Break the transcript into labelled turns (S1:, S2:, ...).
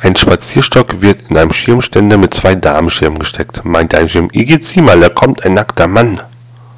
S1: Ein Spazierstock wird in einem Schirmständer mit zwei Damenschirmen gesteckt. Meint ein Schirm, ihr geht sie mal, da kommt ein nackter Mann.